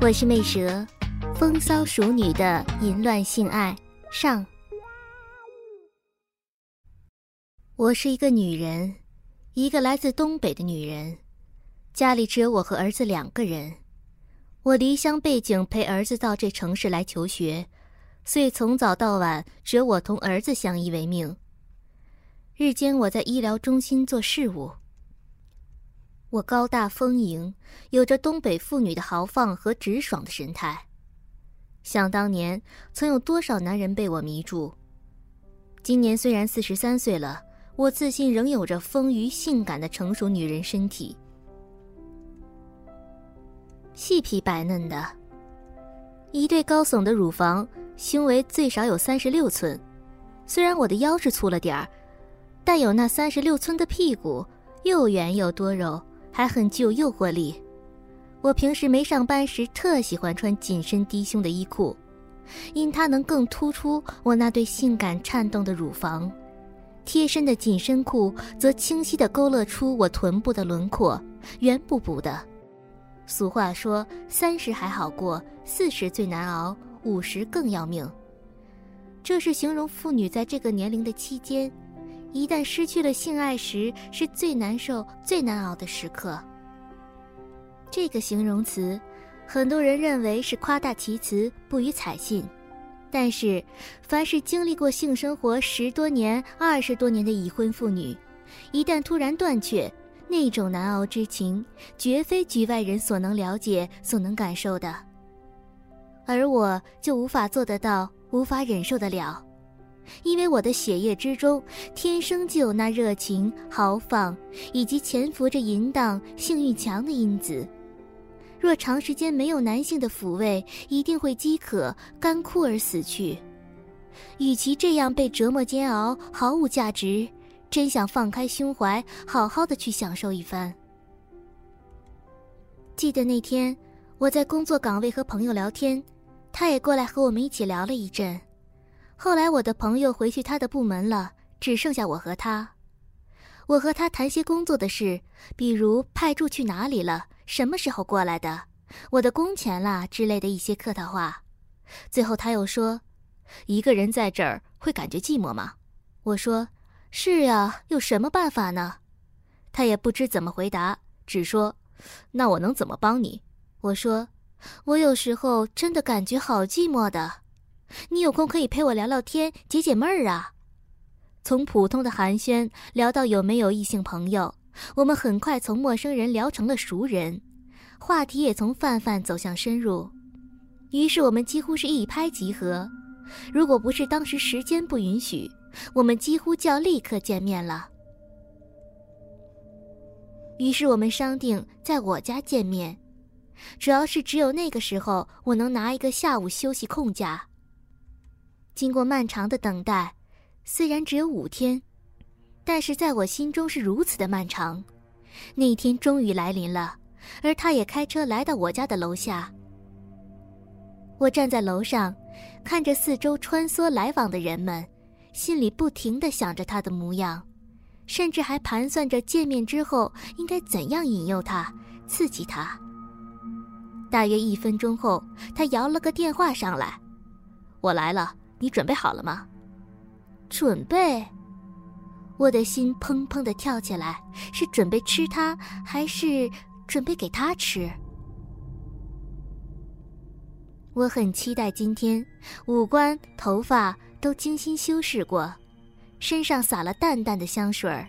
我是魅蛇，风骚熟女的淫乱性爱上。我是一个女人，一个来自东北的女人，家里只有我和儿子两个人。我离乡背井陪儿子到这城市来求学，所以从早到晚只有我同儿子相依为命。日间我在医疗中心做事务。我高大丰盈，有着东北妇女的豪放和直爽的神态。想当年，曾有多少男人被我迷住。今年虽然四十三岁了，我自信仍有着丰腴性感的成熟女人身体，细皮白嫩的，一对高耸的乳房，胸围最少有三十六寸。虽然我的腰是粗了点儿，但有那三十六寸的屁股，又圆又多肉。还很具有诱惑力。我平时没上班时特喜欢穿紧身低胸的衣裤，因它能更突出我那对性感颤动的乳房；贴身的紧身裤则清晰地勾勒出我臀部的轮廓，圆鼓鼓的。俗话说：“三十还好过，四十最难熬，五十更要命。”这是形容妇女在这个年龄的期间。一旦失去了性爱时，是最难受、最难熬的时刻。这个形容词，很多人认为是夸大其词、不予采信。但是，凡是经历过性生活十多年、二十多年的已婚妇女，一旦突然断却，那种难熬之情，绝非局外人所能了解、所能感受的。而我就无法做得到，无法忍受得了。因为我的血液之中天生就有那热情、豪放，以及潜伏着淫荡、性欲强的因子。若长时间没有男性的抚慰，一定会饥渴、干枯而死去。与其这样被折磨煎熬，毫无价值，真想放开胸怀，好好的去享受一番。记得那天我在工作岗位和朋友聊天，他也过来和我们一起聊了一阵。后来我的朋友回去他的部门了，只剩下我和他。我和他谈些工作的事，比如派驻去哪里了，什么时候过来的，我的工钱啦之类的一些客套话。最后他又说：“一个人在这儿会感觉寂寞吗？”我说：“是呀，有什么办法呢？”他也不知怎么回答，只说：“那我能怎么帮你？”我说：“我有时候真的感觉好寂寞的。”你有空可以陪我聊聊天，解解闷儿啊！从普通的寒暄聊到有没有异性朋友，我们很快从陌生人聊成了熟人，话题也从泛泛走向深入。于是我们几乎是一拍即合。如果不是当时时间不允许，我们几乎就要立刻见面了。于是我们商定在我家见面，主要是只有那个时候我能拿一个下午休息空假。经过漫长的等待，虽然只有五天，但是在我心中是如此的漫长。那一天终于来临了，而他也开车来到我家的楼下。我站在楼上，看着四周穿梭来往的人们，心里不停的想着他的模样，甚至还盘算着见面之后应该怎样引诱他、刺激他。大约一分钟后，他摇了个电话上来：“我来了。”你准备好了吗？准备。我的心砰砰的跳起来，是准备吃它，还是准备给它吃？我很期待今天，五官、头发都精心修饰过，身上撒了淡淡的香水儿。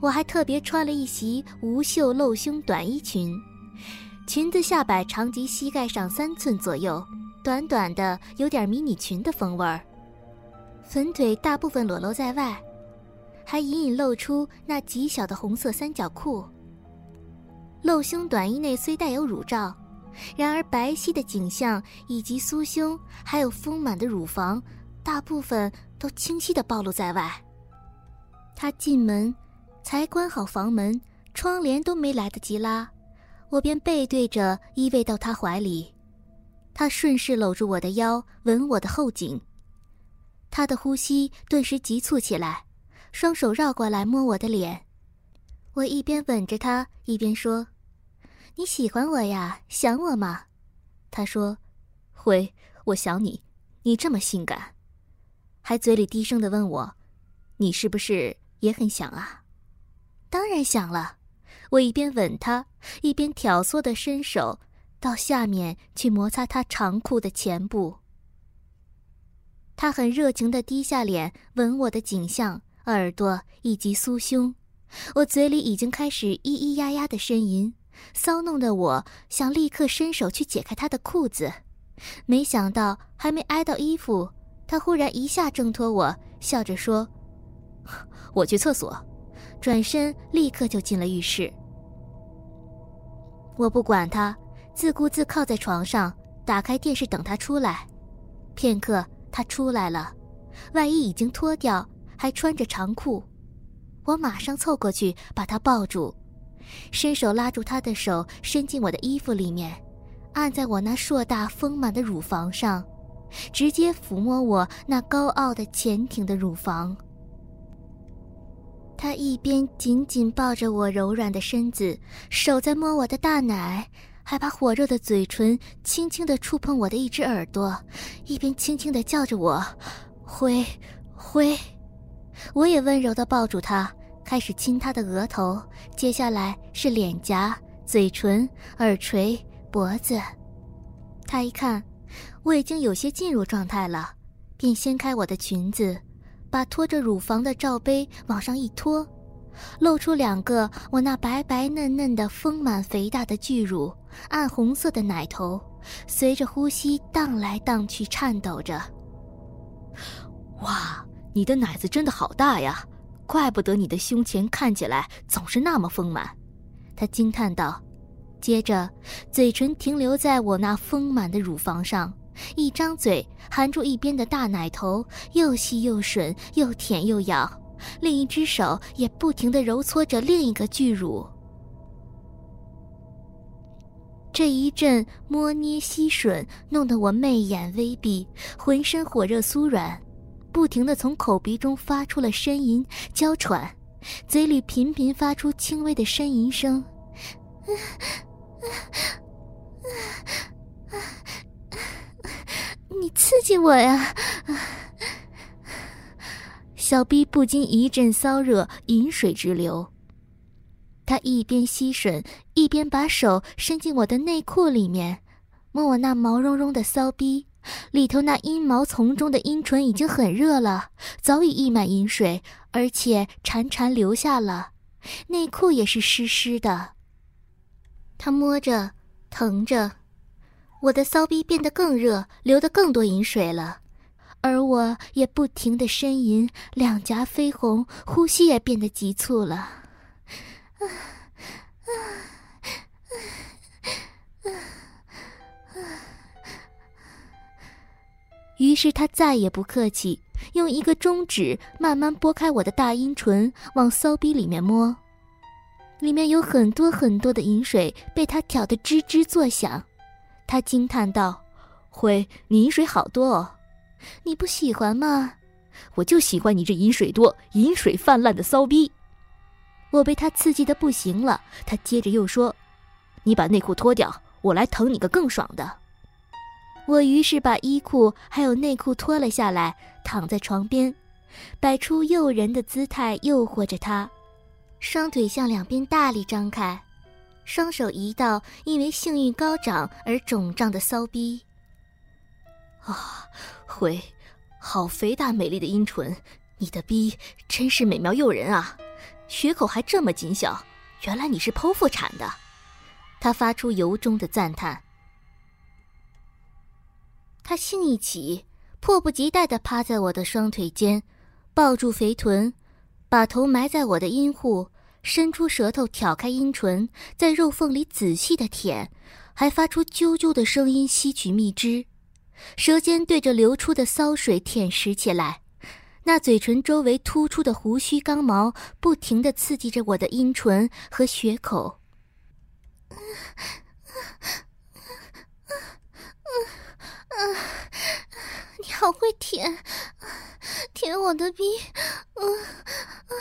我还特别穿了一袭无袖露胸短衣裙，裙子下摆长及膝盖上三寸左右。短短的，有点迷你裙的风味儿，粉腿大部分裸露在外，还隐隐露出那极小的红色三角裤。露胸短衣内虽带有乳罩，然而白皙的景象以及酥胸，还有丰满的乳房，大部分都清晰的暴露在外。他进门，才关好房门，窗帘都没来得及拉，我便背对着依偎到他怀里。他顺势搂住我的腰，吻我的后颈。他的呼吸顿时急促起来，双手绕过来摸我的脸。我一边吻着他，一边说：“你喜欢我呀？想我吗？”他说：“会，我想你。你这么性感。”还嘴里低声的问我：“你是不是也很想啊？”“当然想了。”我一边吻他，一边挑唆的伸手到下面去摩擦他长裤的前部。他很热情的低下脸吻我的颈项、耳朵以及酥胸。我嘴里已经开始咿咿呀呀的呻吟，骚弄的我想立刻伸手去解开他的裤子，没想到还没挨到衣服，他忽然一下挣脱我，笑着说：“我去厕所。”转身立刻就进了浴室。我不管他，自顾自靠在床上，打开电视等他出来。片刻，他出来了，外衣已经脱掉，还穿着长裤。我马上凑过去把他抱住，伸手拉住他的手，伸进我的衣服里面，按在我那硕大丰满的乳房上，直接抚摸我那高傲的前挺的乳房。他一边紧紧抱着我柔软的身子，手在摸我的大奶，还把火热的嘴唇轻轻地触碰我的一只耳朵，一边轻轻地叫着我：“灰，灰。”我也温柔地抱住他，开始亲他的额头，接下来是脸颊、嘴唇、耳垂、脖子。他一看我已经有些进入状态了，便掀开我的裙子，把托着乳房的罩杯往上一托，露出两个我那白白嫩嫩的、丰满肥大的巨乳，暗红色的奶头，随着呼吸荡来荡去，颤抖着。哇！你的奶子真的好大呀，怪不得你的胸前看起来总是那么丰满，他惊叹道。接着，嘴唇停留在我那丰满的乳房上，一张嘴含住一边的大奶头，又细又吮，又舔又咬，另一只手也不停地揉搓着另一个巨乳。这一阵摸捏吸吮，弄得我媚眼微闭，浑身火热酥软。不停的从口鼻中发出了呻吟、娇喘，嘴里频频发出轻微的呻吟声。你刺激我呀！小逼不禁一阵骚热，饮水直流。他一边吸吮，一边把手伸进我的内裤里面，摸我那毛茸茸的骚逼。里头那阴毛丛中的阴唇已经很热了，早已溢满饮水，而且潺潺流下了，内裤也是湿湿的。他摸着，疼着，我的骚逼变得更热，流得更多饮水了，而我也不停的呻吟，两颊绯红，呼吸也变得急促了。于是他再也不客气，用一个中指慢慢拨开我的大阴唇，往骚逼里面摸。里面有很多很多的饮水被他挑得吱吱作响。他惊叹道：“灰，你饮水好多哦，你不喜欢吗？我就喜欢你这饮水多、饮水泛滥的骚逼。”我被他刺激的不行了。他接着又说：“你把内裤脱掉，我来疼你个更爽的。”我于是把衣裤还有内裤脱了下来，躺在床边，摆出诱人的姿态诱惑着他，双腿向两边大力张开，双手移到因为性欲高涨而肿胀的骚逼。啊，回，好肥大美丽的阴唇，你的逼真是美妙诱人啊！血口还这么紧小，原来你是剖腹产的。他发出由衷的赞叹。他心一起，迫不及待地趴在我的双腿间，抱住肥臀，把头埋在我的阴户，伸出舌头挑开阴唇，在肉缝里仔细的舔，还发出啾啾的声音吸取蜜汁，舌尖对着流出的骚水舔食起来。那嘴唇周围突出的胡须刚毛不停地刺激着我的阴唇和血口。嗯嗯嗯嗯嗯你好会舔，舔我的逼，嗯嗯，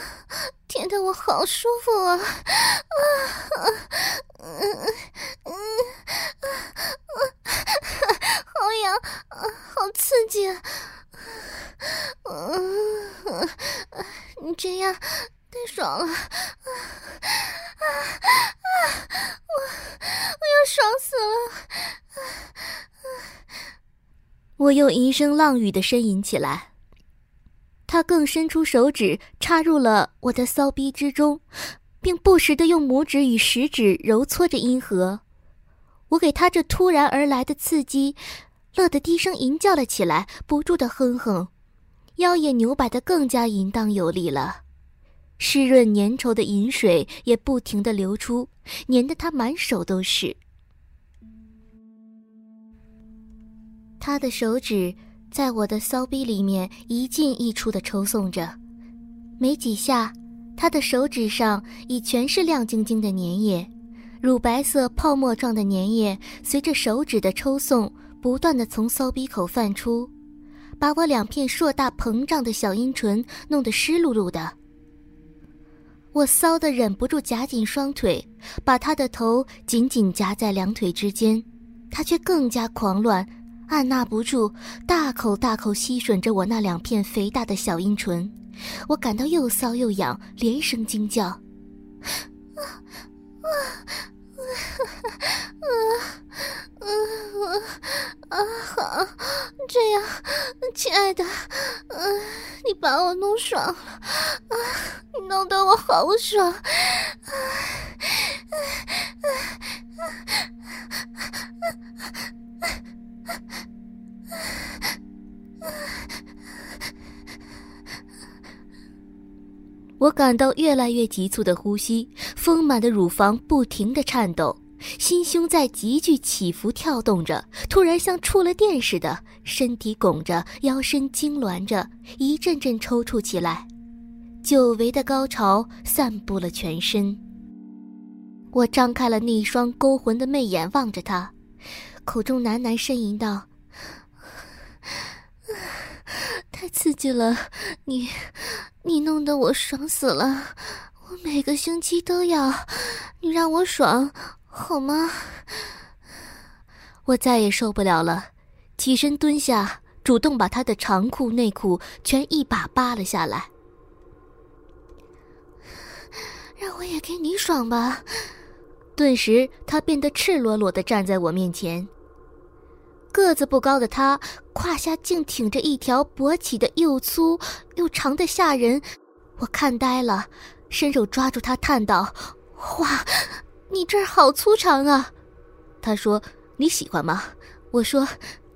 舔的我好舒服啊，啊，嗯嗯嗯，好痒，好刺激。嗯，你这样太爽了，啊啊啊！我我要爽死了！我又一声浪语的呻吟起来。他更伸出手指插入了我的骚逼之中，并不时的用拇指与食指揉搓着阴核。我给他这突然而来的刺激，乐得低声吟叫了起来，不住的哼哼。腰也扭摆得更加淫荡有力了，湿润粘稠的饮水也不停地流出，粘得他满手都是。他的手指在我的骚逼里面一进一出的抽送着，没几下，他的手指上已全是亮晶晶的粘液，乳白色泡沫状的粘液随着手指的抽送，不断的从骚逼口泛出。把我两片硕大膨胀的小阴唇弄得湿漉漉的，我骚得忍不住夹紧双腿，把他的头紧紧夹在两腿之间，他却更加狂乱，按捺不住，大口大口吸吮着我那两片肥大的小阴唇，我感到又骚又痒，连声惊叫：“啊啊啊啊啊！啊好，这样。”亲爱的，嗯，你把我弄爽了，啊，你弄得我好爽，啊，我感到越来越急促的呼吸，丰满的乳房不停的颤抖。心胸在急剧起伏跳动着，突然像触了电似的，身体拱着，腰身痉挛着，一阵阵抽搐起来，久违的高潮散布了全身。我张开了那双勾魂的媚眼望着他，口中喃喃呻吟道：“太刺激了，你，你弄得我爽死了，我每个星期都要，你让我爽。”好吗？我再也受不了了，起身蹲下，主动把他的长裤、内裤全一把扒了下来。让我也给你爽吧！顿时，他变得赤裸裸的站在我面前。个子不高的他，胯下竟挺着一条勃起的又粗又长的下人，我看呆了，伸手抓住他，叹道：“哇！”你这儿好粗长啊，他说：“你喜欢吗？”我说：“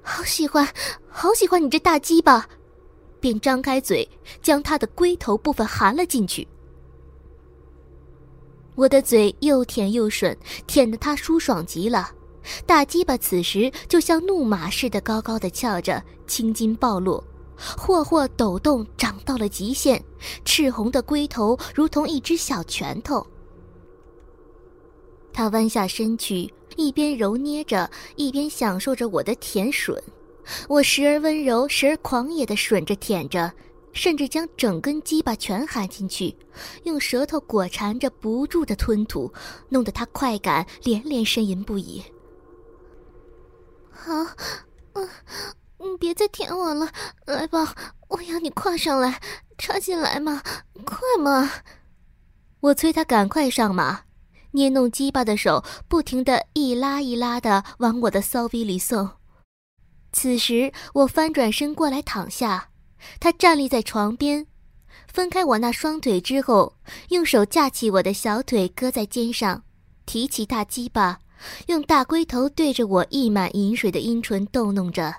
好喜欢，好喜欢你这大鸡巴。”便张开嘴将他的龟头部分含了进去。我的嘴又甜又吮，舔得他舒爽极了。大鸡巴此时就像怒马似的高高的翘着，青筋暴露，霍霍抖动，长到了极限，赤红的龟头如同一只小拳头。他弯下身去，一边揉捏着，一边享受着我的舔吮。我时而温柔，时而狂野的吮着舔着，甚至将整根鸡巴全含进去，用舌头裹缠着，不住的吞吐，弄得他快感连连呻吟不已。好，嗯，你别再舔我了，来吧，我要你跨上来，插进来嘛，快嘛！我催他赶快上马。捏弄鸡巴的手不停的一拉一拉的往我的骚逼里送。此时我翻转身过来躺下，他站立在床边，分开我那双腿之后，用手架起我的小腿搁在肩上，提起大鸡巴，用大龟头对着我溢满饮水的阴唇逗弄着，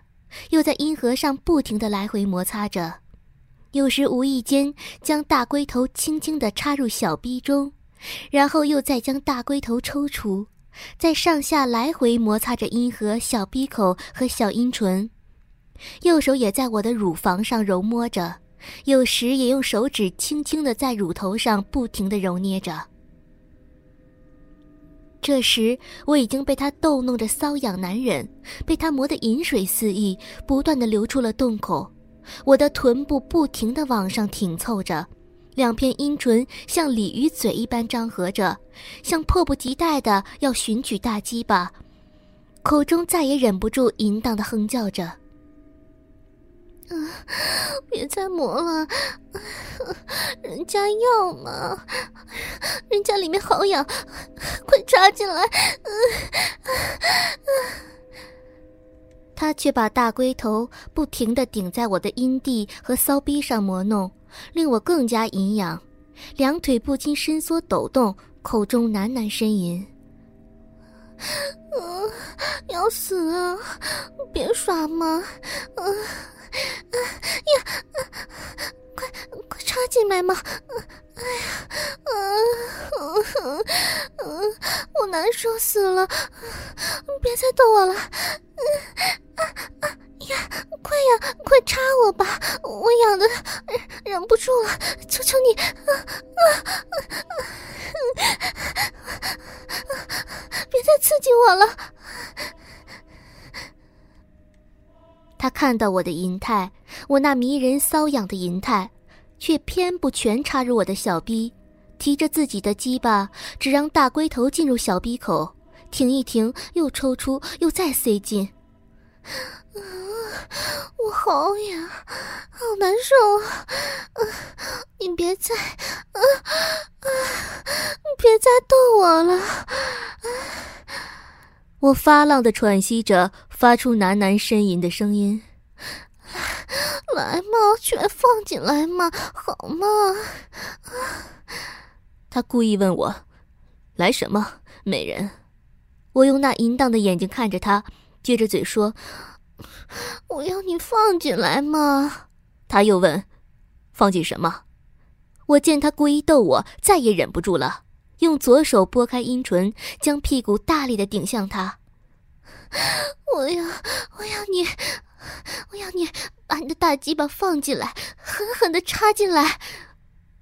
又在阴核上不停地来回摩擦着，有时无意间将大龟头轻轻地插入小逼中。然后又再将大龟头抽出，在上下来回摩擦着阴核、小鼻口和小阴唇，右手也在我的乳房上揉摸着，有时也用手指轻轻的在乳头上不停的揉捏着。这时我已经被他逗弄着瘙痒难忍，被他磨得饮水肆溢，不断的流出了洞口，我的臀部不停的往上挺凑着。两片阴唇像鲤鱼嘴一般张合着，像迫不及待的要寻取大鸡巴，口中再也忍不住淫荡的哼叫着：“啊，别再磨了，人家要嘛，人家里面好痒，快插进来！” 他却把大龟头不停的顶在我的阴蒂和骚逼上磨弄。令我更加淫痒，两腿不禁伸缩抖动，口中喃喃呻吟：“嗯，要死啊，别耍嘛，嗯，呀，快快插进来嘛，哎呀，嗯嗯嗯，我难受死了，别再逗我了，嗯啊啊。”呀，快呀，快插我吧！我痒的忍不住了，求求你！啊啊啊！别再刺激我了！他看到我的银泰，我那迷人瘙痒的银泰，却偏不全插入我的小逼，提着自己的鸡巴，只让大龟头进入小逼口，停一停，又抽出，又再塞进。啊我好痒，好难受啊！你别再，啊啊！别再逗我了！我发浪的喘息着，发出喃喃呻吟的声音。来嘛，全放进来嘛，好嘛！他故意问我：“来什么，美人？”我用那淫荡的眼睛看着他，撅着嘴说。我要你放进来嘛！他又问：“放进什么？”我见他故意逗我，再也忍不住了，用左手拨开阴唇，将屁股大力的顶向他。我要，我要你，我要你把你的大鸡巴放进来，狠狠的插进来。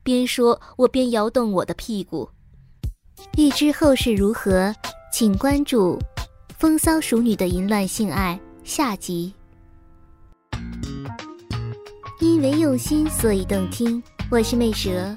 边说，我边摇动我的屁股。欲知后事如何，请关注《风骚熟女的淫乱性爱》。下集，因为用心，所以动听。我是魅蛇，